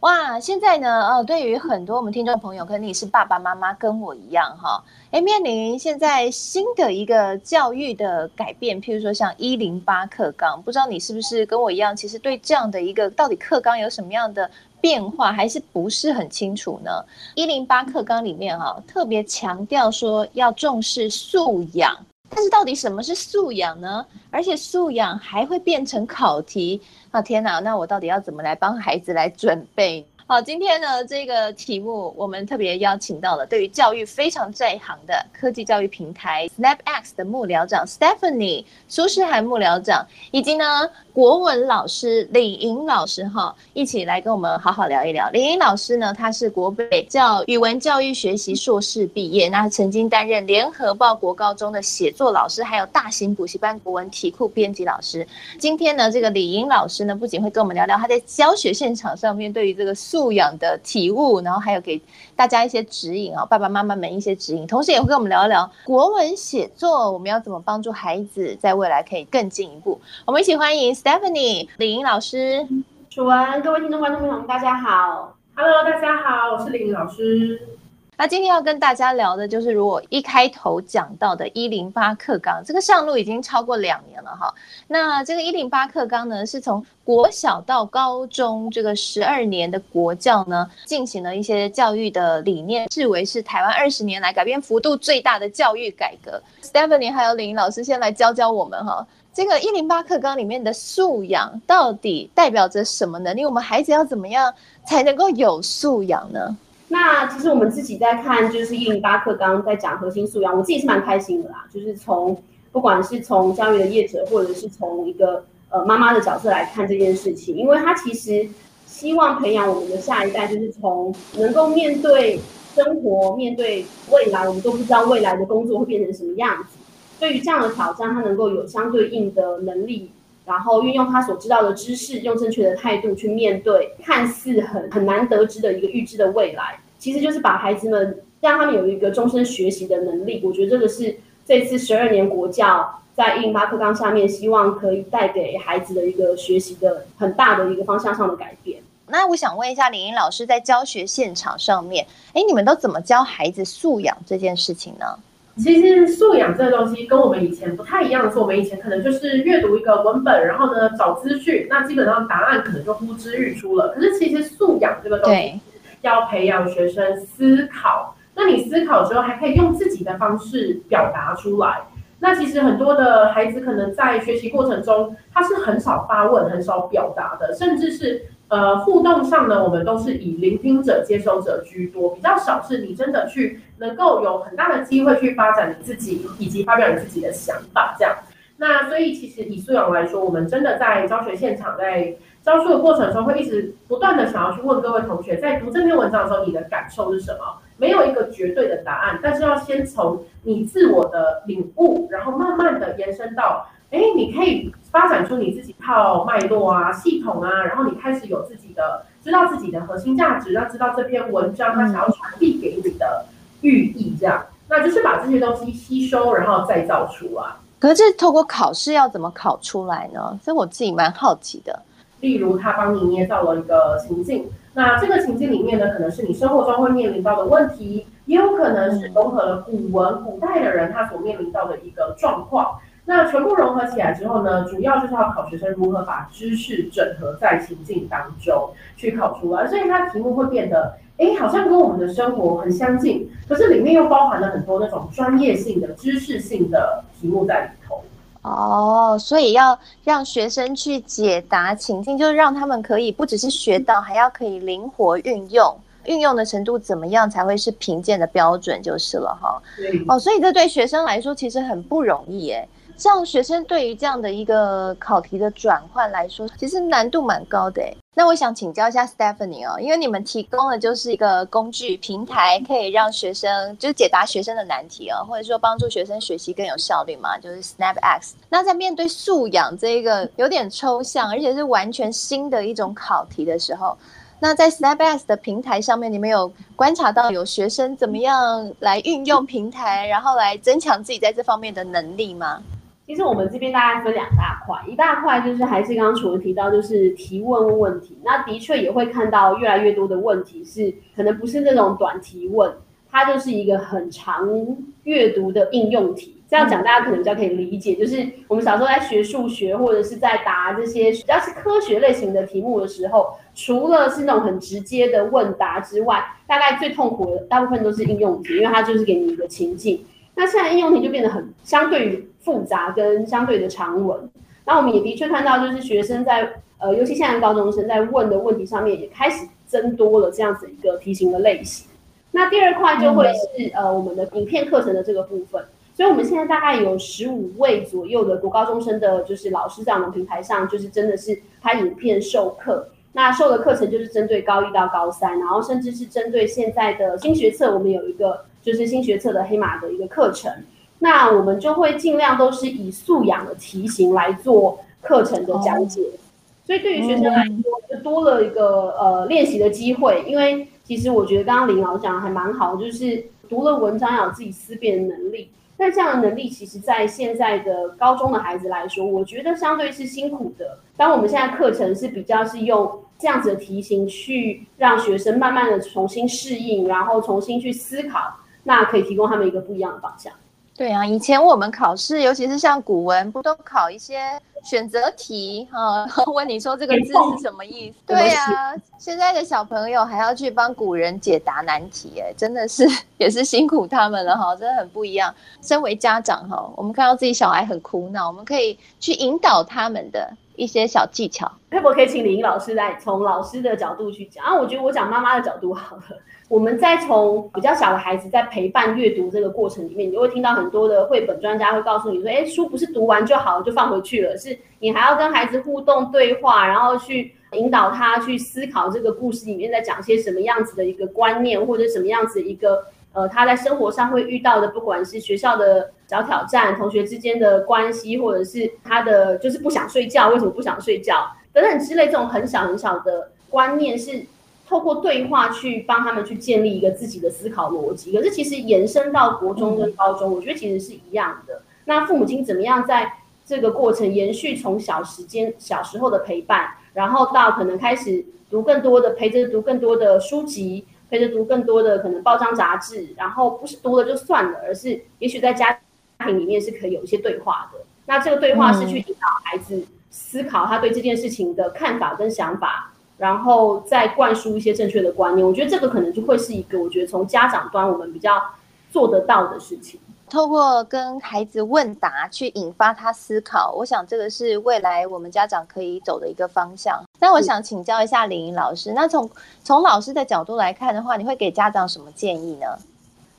哇，现在呢，哦，对于很多我们听众朋友，可能你是爸爸妈妈，跟我一样哈，诶，面临现在新的一个教育的改变，譬如说像一零八课纲，不知道你是不是跟我一样，其实对这样的一个到底课纲有什么样的变化，还是不是很清楚呢？一零八课纲里面哈，特别强调说要重视素养。但是到底什么是素养呢？而且素养还会变成考题啊！天哪，那我到底要怎么来帮孩子来准备？好，今天呢，这个题目我们特别邀请到了对于教育非常在行的科技教育平台 SnapX 的幕僚长 Stephanie 苏诗涵幕僚长，以及呢国文老师李莹老师哈，一起来跟我们好好聊一聊。李莹老师呢，他是国北教语文教育学习硕士毕业，那曾经担任联合报国高中的写作老师，还有大型补习班国文题库编辑老师。今天呢，这个李莹老师呢，不仅会跟我们聊聊他在教学现场上面对于这个素养的体悟，然后还有给大家一些指引啊，爸爸妈妈们一些指引，同时也会跟我们聊一聊国文写作，我们要怎么帮助孩子在未来可以更进一步。我们一起欢迎 Stephanie 李莹老师。楚文，各位听众观众朋友们，大家好，Hello，大家好，我是李莹老师。那今天要跟大家聊的就是，如果一开头讲到的“一零八课纲”，这个上路已经超过两年了哈。那这个“一零八课纲”呢，是从国小到高中这个十二年的国教呢，进行了一些教育的理念，视为是台湾二十年来改变幅度最大的教育改革。Stephanie 还有李莹老师先来教教我们哈，这个“一零八课纲”里面的素养到底代表着什么能力？我们孩子要怎么样才能够有素养呢？那其实我们自己在看，就是一零八课纲在讲核心素养，我自己是蛮开心的啦。就是从不管是从教育的业者，或者是从一个呃妈妈的角色来看这件事情，因为他其实希望培养我们的下一代，就是从能够面对生活、面对未来，我们都不知道未来的工作会变成什么样子。对于这样的挑战，他能够有相对应的能力。然后运用他所知道的知识，用正确的态度去面对看似很很难得知的一个预知的未来，其实就是把孩子们让他们有一个终身学习的能力。我觉得这个是这次十二年国教在印巴克纲下面，希望可以带给孩子的一个学习的很大的一个方向上的改变。那我想问一下李英老师，在教学现场上面，哎，你们都怎么教孩子素养这件事情呢？其实素养这个东西跟我们以前不太一样的是，我们以前可能就是阅读一个文本，然后呢找资讯，那基本上答案可能就呼之欲出了。可是其实素养这个东西要培养学生思考，那你思考之后还可以用自己的方式表达出来。那其实很多的孩子可能在学习过程中，他是很少发问、很少表达的，甚至是。呃，互动上呢，我们都是以聆听者、接收者居多，比较少是你真的去能够有很大的机会去发展你自己，以及发表你自己的想法这样。那所以其实以素养来说，我们真的在教学现场，在教书的过程中，会一直不断的想要去问各位同学，在读这篇文章的时候，你的感受是什么？没有一个绝对的答案，但是要先从你自我的领悟，然后慢慢的延伸到。哎，你可以发展出你自己套脉络啊、系统啊，然后你开始有自己的知道自己的核心价值，要知道这篇文章它想要传递给你的寓意，这样，那就是把这些东西吸收，然后再造出啊。可是这透过考试要怎么考出来呢？所以我自己蛮好奇的。例如，他帮你捏造了一个情境，那这个情境里面呢，可能是你生活中会面临到的问题，也有可能是融合了古文、古代的人他所面临到的一个状况。那全部融合起来之后呢，主要就是要考学生如何把知识整合在情境当中去考出来，所以它题目会变得，哎，好像跟我们的生活很相近，可是里面又包含了很多那种专业性的知识性的题目在里头。哦，所以要让学生去解答情境，就是让他们可以不只是学到，还要可以灵活运用，运用的程度怎么样才会是评鉴的标准，就是了哈。对。哦，所以这对学生来说其实很不容易诶。像学生对于这样的一个考题的转换来说，其实难度蛮高的诶。那我想请教一下 Stephanie 哦，因为你们提供的就是一个工具平台，可以让学生就是解答学生的难题哦，或者说帮助学生学习更有效率嘛，就是 SnapX。那在面对素养这一个有点抽象，而且是完全新的一种考题的时候，那在 SnapX 的平台上面，你们有观察到有学生怎么样来运用平台，然后来增强自己在这方面的能力吗？其实我们这边大概分两大块，一大块就是还是刚刚楚文提到，就是提问问题。那的确也会看到越来越多的问题是，可能不是那种短提问，它就是一个很长阅读的应用题。这样讲大家可能比较可以理解，就是我们小时候在学数学或者是在答这些比较是科学类型的题目的时候，除了是那种很直接的问答之外，大概最痛苦的大部分都是应用题，因为它就是给你一个情境。那现在应用题就变得很相对于复杂跟相对的长文，那我们也的确看到，就是学生在呃，尤其现在高中生在问的问题上面也开始增多了这样子一个题型的类型。那第二块就会是呃我们的影片课程的这个部分，所以我们现在大概有十五位左右的国高中生的，就是老师在我们平台上，就是真的是拍影片授课。那授的课程就是针对高一到高三，然后甚至是针对现在的新学测，我们有一个。就是新学测的黑马的一个课程，那我们就会尽量都是以素养的题型来做课程的讲解，所以对于学生来说就多了一个呃练习的机会。因为其实我觉得刚刚林老师讲的还蛮好，就是读了文章要有自己思辨的能力，那这样的能力其实在现在的高中的孩子来说，我觉得相对是辛苦的。当我们现在课程是比较是用这样子的题型去让学生慢慢的重新适应，然后重新去思考。那可以提供他们一个不一样的方向。对啊，以前我们考试，尤其是像古文，不都考一些选择题哈？问你说这个字是什么意思？对呀、啊，现在的小朋友还要去帮古人解答难题，哎，真的是也是辛苦他们了哈，真的很不一样。身为家长哈，我们看到自己小孩很苦恼，我们可以去引导他们的一些小技巧。可不可以请林老师来从老师的角度去讲？啊，我觉得我讲妈妈的角度好了。我们在从比较小的孩子在陪伴阅读这个过程里面，你就会听到很多的绘本专家会告诉你说，哎，书不是读完就好就放回去了，是你还要跟孩子互动对话，然后去引导他去思考这个故事里面在讲些什么样子的一个观念，或者什么样子一个呃他在生活上会遇到的，不管是学校的小挑战、同学之间的关系，或者是他的就是不想睡觉，为什么不想睡觉等等之类这种很小很小的观念是。透过对话去帮他们去建立一个自己的思考逻辑，可是其实延伸到国中跟高中，我觉得其实是一样的。那父母亲怎么样在这个过程延续从小时间小时候的陪伴，然后到可能开始读更多的陪着读更多的书籍，陪着读更多的可能报章杂志，然后不是读了就算了，而是也许在家庭里面是可以有一些对话的。那这个对话是去引导孩子思考他对这件事情的看法跟想法。然后再灌输一些正确的观念，我觉得这个可能就会是一个，我觉得从家长端我们比较做得到的事情。透过跟孩子问答去引发他思考，我想这个是未来我们家长可以走的一个方向。那我想请教一下林颖老师，那从从老师的角度来看的话，你会给家长什么建议呢？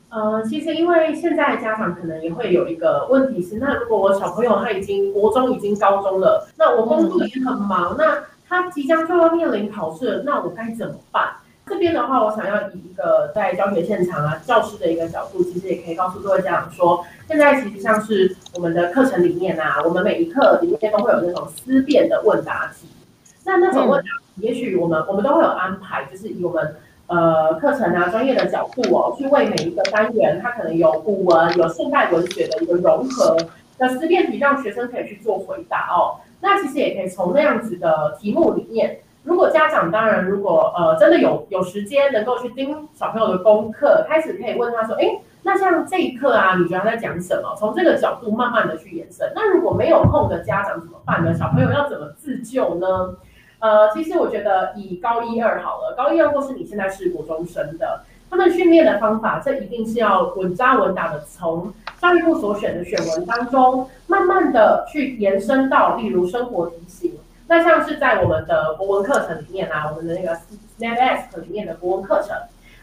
呃，其实因为现在家长可能也会有一个问题是，那如果我小朋友他已经国中已经高中了，那我工作也很忙，那。他即将就要面临考试，那我该怎么办？这边的话，我想要以一个在教学现场啊，教师的一个角度，其实也可以告诉各位家长说，现在其实像是我们的课程里面啊，我们每一课里面都会有那种思辨的问答题。那那种问答题，也许我们我们都会有安排，就是以我们呃课程啊专业的角度哦，去为每一个单元，它可能有古文、有现代文学的一个融合的思辨题，让学生可以去做回答哦。那其实也可以从那样子的题目里面，如果家长当然如果呃真的有有时间能够去盯小朋友的功课，开始可以问他说，哎，那像这一课啊，你觉得他在讲什么？从这个角度慢慢的去延伸。那如果没有空的家长怎么办呢？小朋友要怎么自救呢？呃，其实我觉得以高一二好了，高一二或是你现在是国中生的。他们训练的方法，这一定是要稳扎稳打的，从教育部所选的选文当中，慢慢的去延伸到，例如生活题型。那像是在我们的国文课程里面啊，我们的那个 SnapX 里面的国文课程，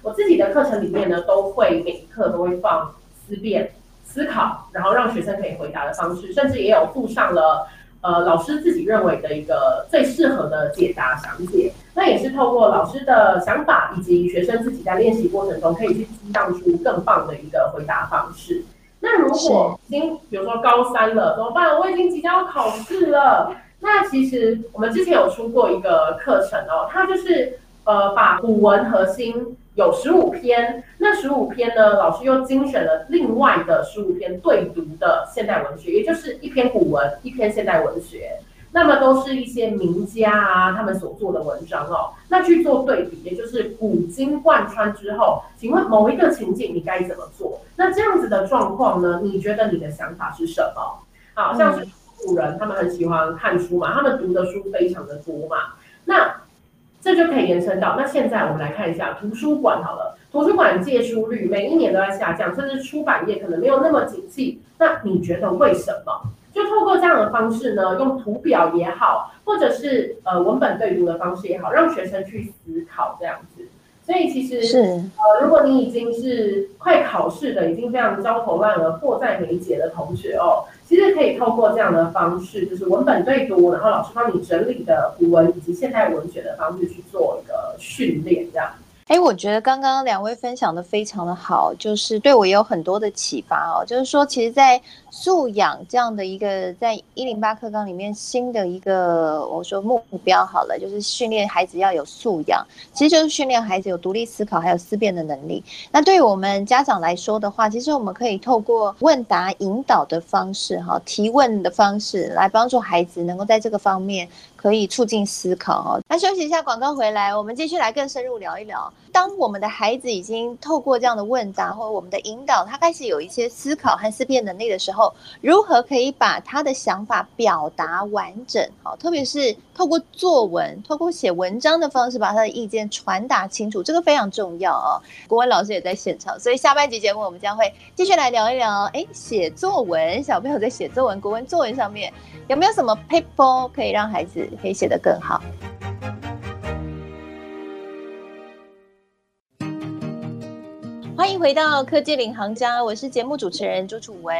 我自己的课程里面呢，都会每一课都会放思辨、思考，然后让学生可以回答的方式，甚至也有附上了呃老师自己认为的一个最适合的解答详解。那也是透过老师的想法以及学生自己在练习过程中，可以去激荡出更棒的一个回答方式。那如果已经比如说高三了怎么办？我已经即将要考试了。那其实我们之前有出过一个课程哦，它就是呃把古文核心有十五篇，那十五篇呢，老师又精选了另外的十五篇对读的现代文学，也就是一篇古文，一篇现代文学。那么都是一些名家啊，他们所做的文章哦，那去做对比，也就是古今贯穿之后，请问某一个情景你该怎么做？那这样子的状况呢？你觉得你的想法是什么？好像是人，他们很喜欢看书嘛，他们读的书非常的多嘛，那这就可以延伸到，那现在我们来看一下图书馆好了，图书馆借书率每一年都在下降，甚至出版业可能没有那么景气，那你觉得为什么？就透过这样的方式呢，用图表也好，或者是呃文本对读的方式也好，让学生去思考这样子。所以其实是呃，如果你已经是快考试的，已经非常焦头烂额、迫在眉睫的同学哦，其实可以透过这样的方式，就是文本对读，然后老师帮你整理的古文以及现代文学的方式去做一个训练，这样。哎，我觉得刚刚两位分享的非常的好，就是对我也有很多的启发哦。就是说，其实，在素养这样的一个在一零八课纲里面新的一个我说目标好了，就是训练孩子要有素养，其实就是训练孩子有独立思考还有思辨的能力。那对于我们家长来说的话，其实我们可以透过问答引导的方式，哈，提问的方式来帮助孩子能够在这个方面。可以促进思考哦。那休息一下，广告回来，我们继续来更深入聊一聊。当我们的孩子已经透过这样的问答或者我们的引导，他开始有一些思考和思辨能力的时候，如何可以把他的想法表达完整？好，特别是透过作文、透过写文章的方式，把他的意见传达清楚，这个非常重要哦。国文老师也在现场，所以下半集节目我们将会继续来聊一聊。哎，写作文，小朋友在写作文、国文作文上面有没有什么 paper 可以让孩子？可以写得更好。回到科技领航家，我是节目主持人朱楚文。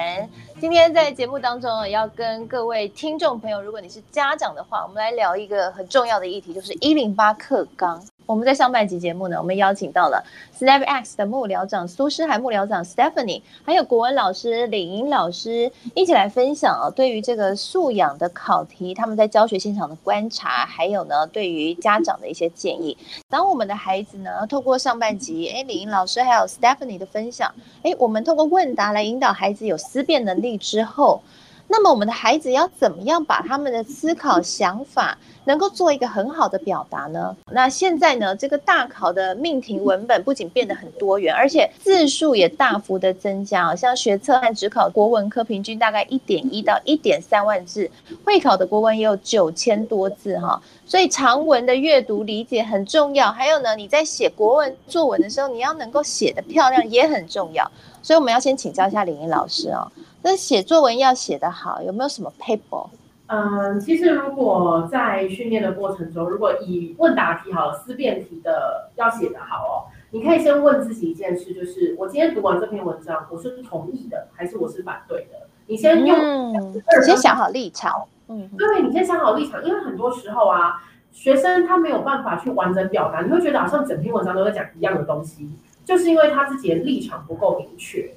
今天在节目当中，要跟各位听众朋友，如果你是家长的话，我们来聊一个很重要的议题，就是一零八课纲。我们在上半集节目呢，我们邀请到了 SnapX 的幕僚长苏诗涵幕僚长 Stephanie，还有国文老师李莹老师一起来分享啊，对于这个素养的考题，他们在教学现场的观察，还有呢，对于家长的一些建议。当我们的孩子呢，透过上半集，哎，李莹老师还有 Stephanie 的分享，哎，我们透过问答来引导孩子有思辨能力之后。那么我们的孩子要怎么样把他们的思考想法能够做一个很好的表达呢？那现在呢，这个大考的命题文本不仅变得很多元，而且字数也大幅的增加。像学测和指考国文科平均大概一点一到一点三万字，会考的国文也有九千多字哈。所以长文的阅读理解很重要。还有呢，你在写国文作文的时候，你要能够写得漂亮也很重要。所以我们要先请教一下李莹老师哦。那写作文要写得好，有没有什么 paper？嗯，其实如果在训练的过程中，如果以问答题好了，思辨题的要写得好哦，你可以先问自己一件事，就是我今天读完这篇文章，我是同意的还是我是反对的？你先用，嗯，先想好立场。嗯，对，你先想好立场，因为很多时候啊，学生他没有办法去完整表达，你会觉得好像整篇文章都在讲一样的东西，就是因为他自己的立场不够明确。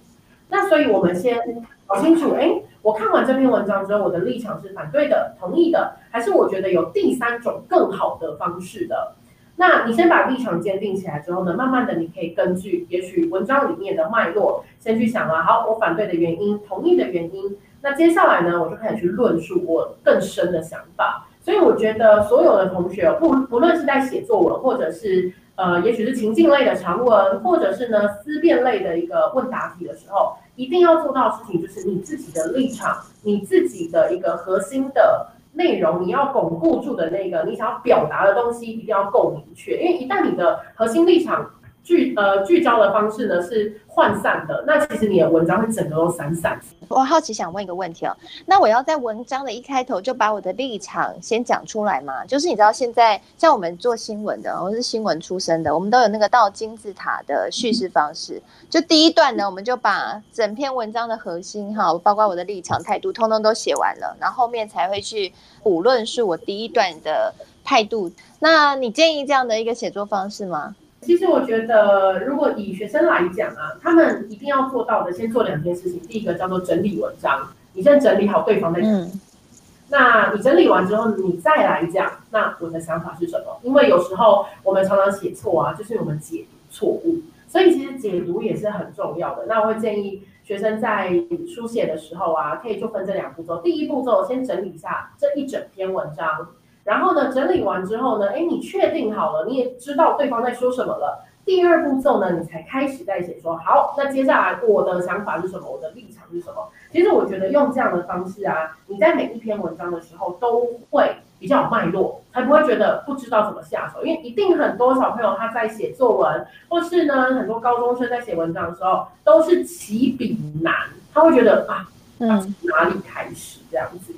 那所以我们先。搞清楚，哎，我看完这篇文章之后，我的立场是反对的、同意的，还是我觉得有第三种更好的方式的？那你先把立场坚定起来之后呢，慢慢的你可以根据也许文章里面的脉络，先去想了。好，我反对的原因，同意的原因。那接下来呢，我就开始去论述我更深的想法。所以我觉得所有的同学，不不论是在写作文，或者是呃，也许是情境类的长文，或者是呢思辨类的一个问答题的时候。一定要做到的事情，就是你自己的立场，你自己的一个核心的内容，你要巩固住的那个你想要表达的东西，一定要够明确。因为一旦你的核心立场聚呃聚焦的方式呢是涣散的，那其实你的文章会整个都散散。我好奇想问一个问题哦，那我要在文章的一开头就把我的立场先讲出来吗？就是你知道现在像我们做新闻的，我是新闻出身的，我们都有那个倒金字塔的叙事方式。就第一段呢，我们就把整篇文章的核心哈，包括我的立场态度，通通都写完了，然后后面才会去补论述我第一段的态度。那你建议这样的一个写作方式吗？其实我觉得，如果以学生来讲啊，他们一定要做到的，先做两件事情。第一个叫做整理文章，你先整理好对方在讲。嗯。那你整理完之后，你再来讲，那我的想法是什么？因为有时候我们常常写错啊，就是我们解读错误，所以其实解读也是很重要的。那我会建议学生在书写的时候啊，可以就分这两步骤。第一步骤，先整理一下这一整篇文章。然后呢，整理完之后呢，哎，你确定好了，你也知道对方在说什么了。第二步骤呢，你才开始在写说，好，那接下来我的想法是什么，我的立场是什么？其实我觉得用这样的方式啊，你在每一篇文章的时候都会比较有脉络，才不会觉得不知道怎么下手。因为一定很多小朋友他在写作文，或是呢很多高中生在写文章的时候都是起笔难，他会觉得啊，嗯，哪里开始这样子？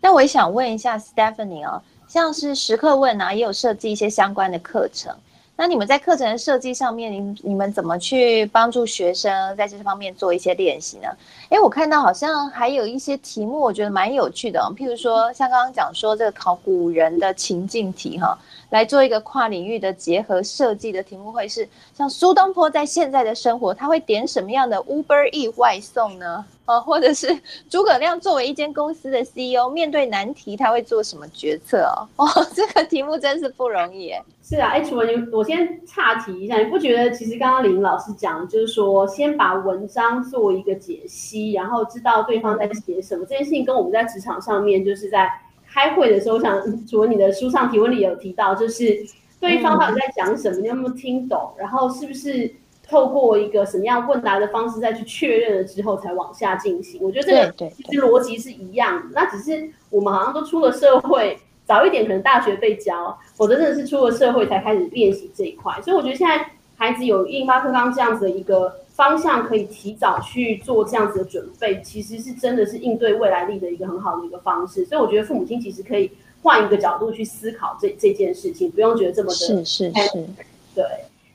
那我也想问一下 Stephanie 哦。像是时刻问啊，也有设计一些相关的课程。那你们在课程设计上面，你你们怎么去帮助学生在这方面做一些练习呢？诶，我看到好像还有一些题目，我觉得蛮有趣的。譬如说，像刚刚讲说这个考古人的情境题哈，来做一个跨领域的结合设计的题目，会是像苏东坡在现在的生活，他会点什么样的 Uber E 外送呢？呃，或者是诸葛亮作为一间公司的 CEO，面对难题他会做什么决策哦？哦，这个题目真是不容易。是啊，哎，楚文，我先岔题一下，你不觉得其实刚刚李老师讲，就是说先把文章做一个解析，然后知道对方在写什么，这件事情跟我们在职场上面，就是在开会的时候，想楚文你的书上提问里有提到，就是对方到底在讲什么，你有没有听懂，然后是不是？透过一个什么样问答的方式再去确认了之后，才往下进行。我觉得这个其实逻辑是一样的，那只是我们好像都出了社会，早一点可能大学被教，否则真的是出了社会才开始练习这一块。所以我觉得现在孩子有108课纲这样子的一个方向，可以提早去做这样子的准备，其实是真的是应对未来力的一个很好的一个方式。所以我觉得父母亲其实可以换一个角度去思考这这件事情，不用觉得这么的是是是，对。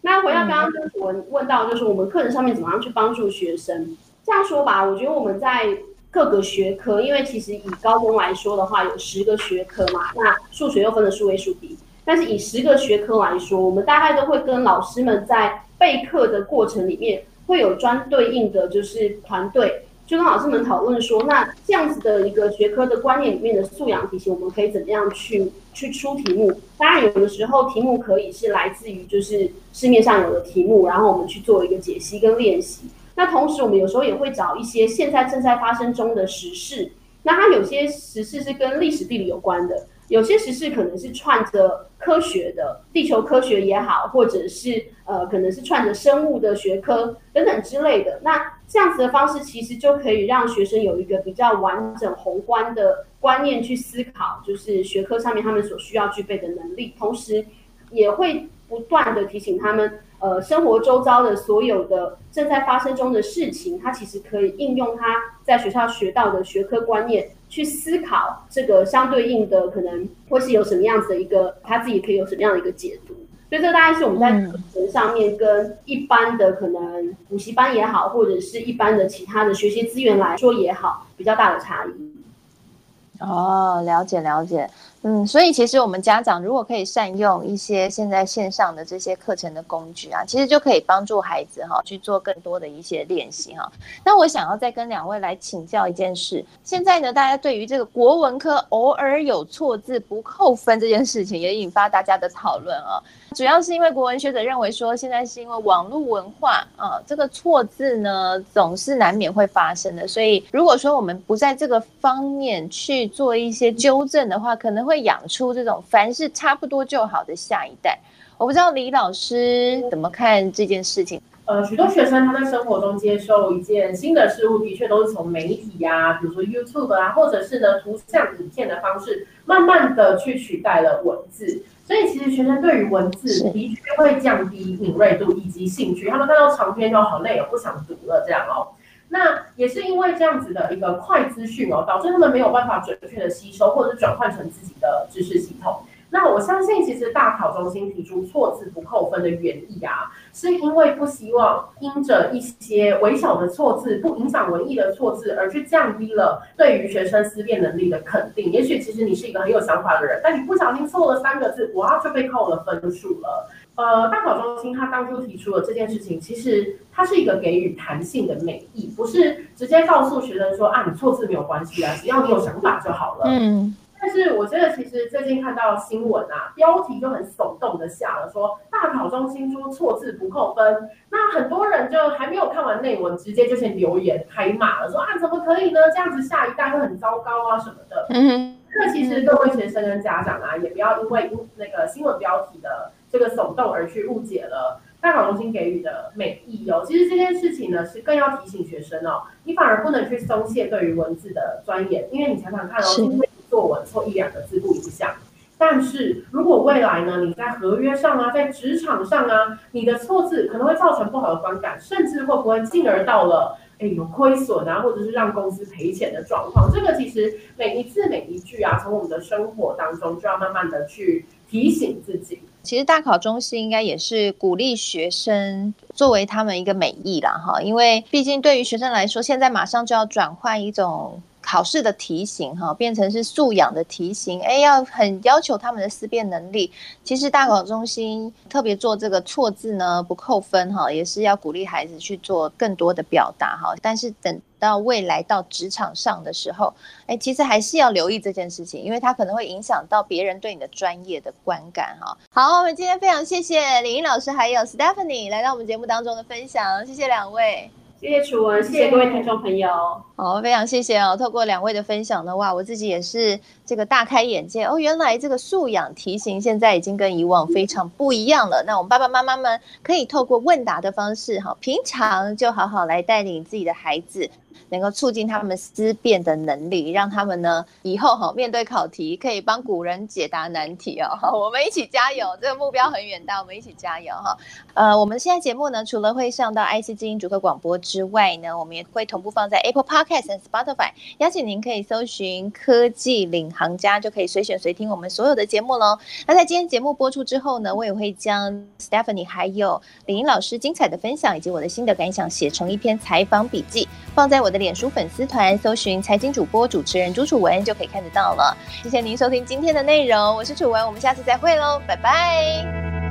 那回到刚刚就是我问到，就是我们课程上面怎么样去帮助学生？这样说吧，我觉得我们在各个学科，因为其实以高中来说的话，有十个学科嘛，那数学又分了数位数比但是以十个学科来说，我们大概都会跟老师们在备课的过程里面，会有专对应的就是团队。就跟老师们讨论说，那这样子的一个学科的观念里面的素养题型，我们可以怎么样去去出题目？当然，有的时候题目可以是来自于就是市面上有的题目，然后我们去做一个解析跟练习。那同时，我们有时候也会找一些现在正在发生中的时事，那它有些时事是跟历史地理有关的。有些时事可能是串着科学的，地球科学也好，或者是呃，可能是串着生物的学科等等之类的。那这样子的方式，其实就可以让学生有一个比较完整宏观的观念去思考，就是学科上面他们所需要具备的能力，同时也会不断的提醒他们。呃，生活周遭的所有的正在发生中的事情，他其实可以应用他在学校学到的学科观念去思考这个相对应的可能会是有什么样子的一个他自己可以有什么样的一个解读。所以这大概是我们在课程上面跟一般的可能补习班也好，或者是一般的其他的学习资源来说也好，比较大的差异。哦，了解了解。嗯，所以其实我们家长如果可以善用一些现在线上的这些课程的工具啊，其实就可以帮助孩子哈去做更多的一些练习哈。那我想要再跟两位来请教一件事，现在呢，大家对于这个国文科偶尔有错字不扣分这件事情，也引发大家的讨论啊。主要是因为国文学者认为说，现在是因为网络文化啊，这个错字呢总是难免会发生的，所以如果说我们不在这个方面去做一些纠正的话，可能会。养出这种凡事差不多就好的下一代，我不知道李老师怎么看这件事情。呃，许多学生他在生活中接受一件新的事物，的确都是从媒体呀、啊，比如说 YouTube 啊，或者是呢图像影片的方式，慢慢的去取代了文字。所以其实学生对于文字的确会降低敏锐度以及兴趣，他们看到长篇就好累，也不想读了这样哦。那也是因为这样子的一个快资讯哦，导致他们没有办法准确的吸收或者是转换成自己的知识系统。那我相信，其实大考中心提出错字不扣分的原意啊，是因为不希望因着一些微小的错字，不影响文艺的错字，而去降低了对于学生思辨能力的肯定。也许其实你是一个很有想法的人，但你不小心错了三个字，哇，就被扣了分数了。呃，大考中心他当初提出了这件事情，其实它是一个给予弹性的美意，不是直接告诉学生说啊，你错字没有关系啊，只要你有想法就好了。嗯。但是我觉得，其实最近看到新闻啊，标题就很耸动的下了，说大考中心说错字不扣分。那很多人就还没有看完内文，直接就先留言开骂了，说啊，怎么可以呢？这样子下一代会很糟糕啊什么的。那其实各位学生跟家长啊，也不要因为那个新闻标题的这个耸动而去误解了大考中心给予的美意哦。其实这件事情呢，是更要提醒学生哦，你反而不能去松懈对于文字的钻研，因为你想想看哦。作文错一两个字不影响，但是如果未来呢，你在合约上啊，在职场上啊，你的错字可能会造成不好的观感，甚至会不会进而到了哎有亏损啊，或者是让公司赔钱的状况。这个其实每一字每一句啊，从我们的生活当中就要慢慢的去提醒自己。其实大考中心应该也是鼓励学生作为他们一个美意啦哈，因为毕竟对于学生来说，现在马上就要转换一种。考试的题型哈，变成是素养的题型，哎，要很要求他们的思辨能力。其实大考中心特别做这个错字呢，不扣分哈，也是要鼓励孩子去做更多的表达哈。但是等到未来到职场上的时候，哎，其实还是要留意这件事情，因为它可能会影响到别人对你的专业的观感哈。好，我们今天非常谢谢李英老师还有 Stephanie 来到我们节目当中的分享，谢谢两位。谢谢楚文，谢谢各位听众朋友。好，非常谢谢哦。透过两位的分享的话，我自己也是这个大开眼界哦。原来这个素养题型现在已经跟以往非常不一样了。那我们爸爸妈妈们可以透过问答的方式，哈，平常就好好来带领自己的孩子。能够促进他们思辨的能力，让他们呢以后哈面对考题可以帮古人解答难题哦。我们一起加油，这个目标很远大，我们一起加油哈。呃，我们现在节目呢，除了会上到 IC 之音主客广播之外呢，我们也会同步放在 Apple Podcast 和 Spotify。邀请您可以搜寻科技领航家，就可以随选随听我们所有的节目喽。那在今天节目播出之后呢，我也会将 Stephanie 还有李英老师精彩的分享以及我的心得感想写成一篇采访笔记，放在我的脸书粉丝团，搜寻财经主播主持人朱楚文就可以看得到了。谢谢您收听今天的内容，我是楚文，我们下次再会喽，拜拜。